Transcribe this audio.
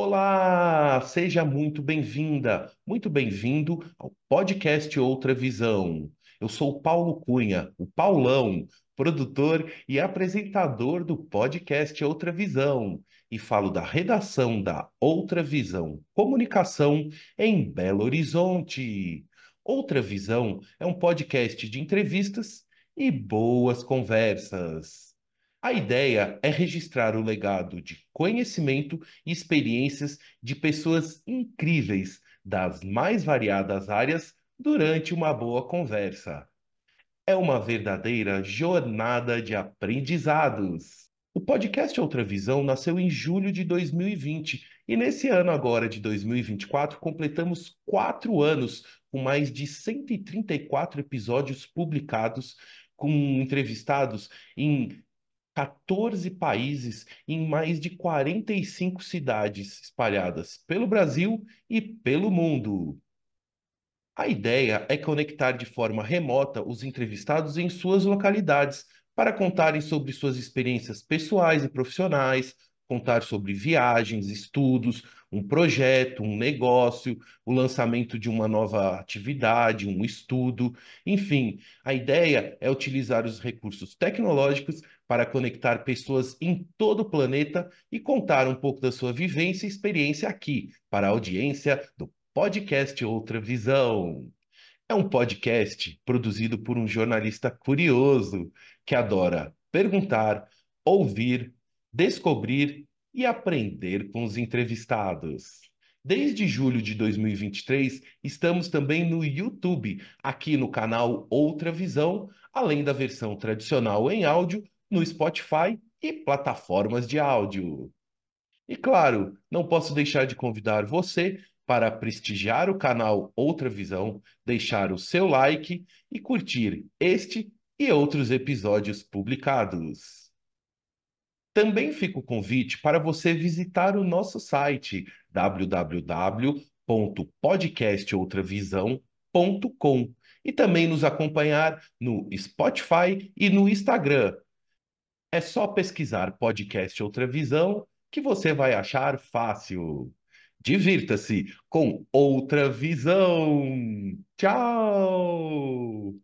Olá, seja muito bem-vinda, muito bem-vindo ao podcast Outra Visão. Eu sou Paulo Cunha, o Paulão, produtor e apresentador do podcast Outra Visão, e falo da redação da Outra Visão Comunicação em Belo Horizonte. Outra Visão é um podcast de entrevistas e boas conversas. A ideia é registrar o legado de conhecimento e experiências de pessoas incríveis das mais variadas áreas durante uma boa conversa. É uma verdadeira jornada de aprendizados. O podcast Outra Visão nasceu em julho de 2020 e nesse ano agora de 2024 completamos quatro anos com mais de 134 episódios publicados com entrevistados em 14 países em mais de 45 cidades espalhadas pelo Brasil e pelo mundo. A ideia é conectar de forma remota os entrevistados em suas localidades para contarem sobre suas experiências pessoais e profissionais, contar sobre viagens, estudos, um projeto, um negócio, o lançamento de uma nova atividade, um estudo, enfim, a ideia é utilizar os recursos tecnológicos para conectar pessoas em todo o planeta e contar um pouco da sua vivência e experiência aqui, para a audiência do podcast Outra Visão. É um podcast produzido por um jornalista curioso que adora perguntar, ouvir, descobrir e aprender com os entrevistados. Desde julho de 2023, estamos também no YouTube, aqui no canal Outra Visão, além da versão tradicional em áudio no Spotify e plataformas de áudio. E claro, não posso deixar de convidar você para prestigiar o canal Outra Visão, deixar o seu like e curtir este e outros episódios publicados. Também fica o convite para você visitar o nosso site www.podcastoutravisão.com e também nos acompanhar no Spotify e no Instagram. É só pesquisar Podcast Outra Visão que você vai achar fácil. Divirta-se com Outra Visão. Tchau!